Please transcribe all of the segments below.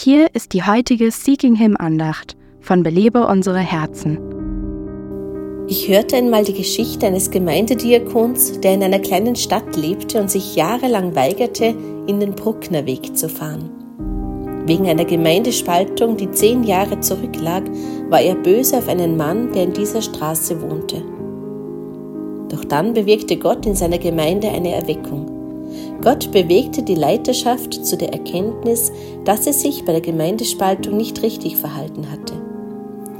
Hier ist die heutige Seeking Him Andacht von Belebe unsere Herzen. Ich hörte einmal die Geschichte eines Gemeindediakons, der in einer kleinen Stadt lebte und sich jahrelang weigerte, in den Brucknerweg zu fahren. Wegen einer Gemeindespaltung, die zehn Jahre zurücklag, war er böse auf einen Mann, der in dieser Straße wohnte. Doch dann bewegte Gott in seiner Gemeinde eine Erweckung. Gott bewegte die Leiterschaft zu der Erkenntnis, dass sie sich bei der Gemeindespaltung nicht richtig verhalten hatte.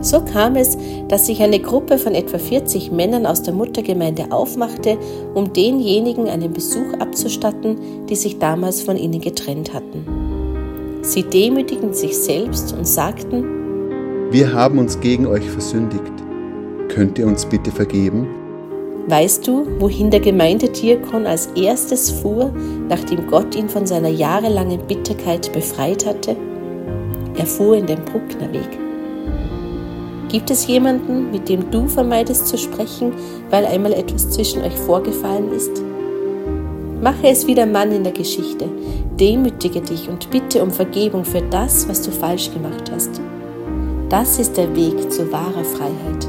So kam es, dass sich eine Gruppe von etwa 40 Männern aus der Muttergemeinde aufmachte, um denjenigen einen Besuch abzustatten, die sich damals von ihnen getrennt hatten. Sie demütigten sich selbst und sagten, Wir haben uns gegen euch versündigt. Könnt ihr uns bitte vergeben? Weißt du, wohin der Gemeindediakon als erstes fuhr, nachdem Gott ihn von seiner jahrelangen Bitterkeit befreit hatte? Er fuhr in den Brucknerweg. Gibt es jemanden, mit dem du vermeidest zu sprechen, weil einmal etwas zwischen euch vorgefallen ist? Mache es wie der Mann in der Geschichte. Demütige dich und bitte um Vergebung für das, was du falsch gemacht hast. Das ist der Weg zu wahrer Freiheit.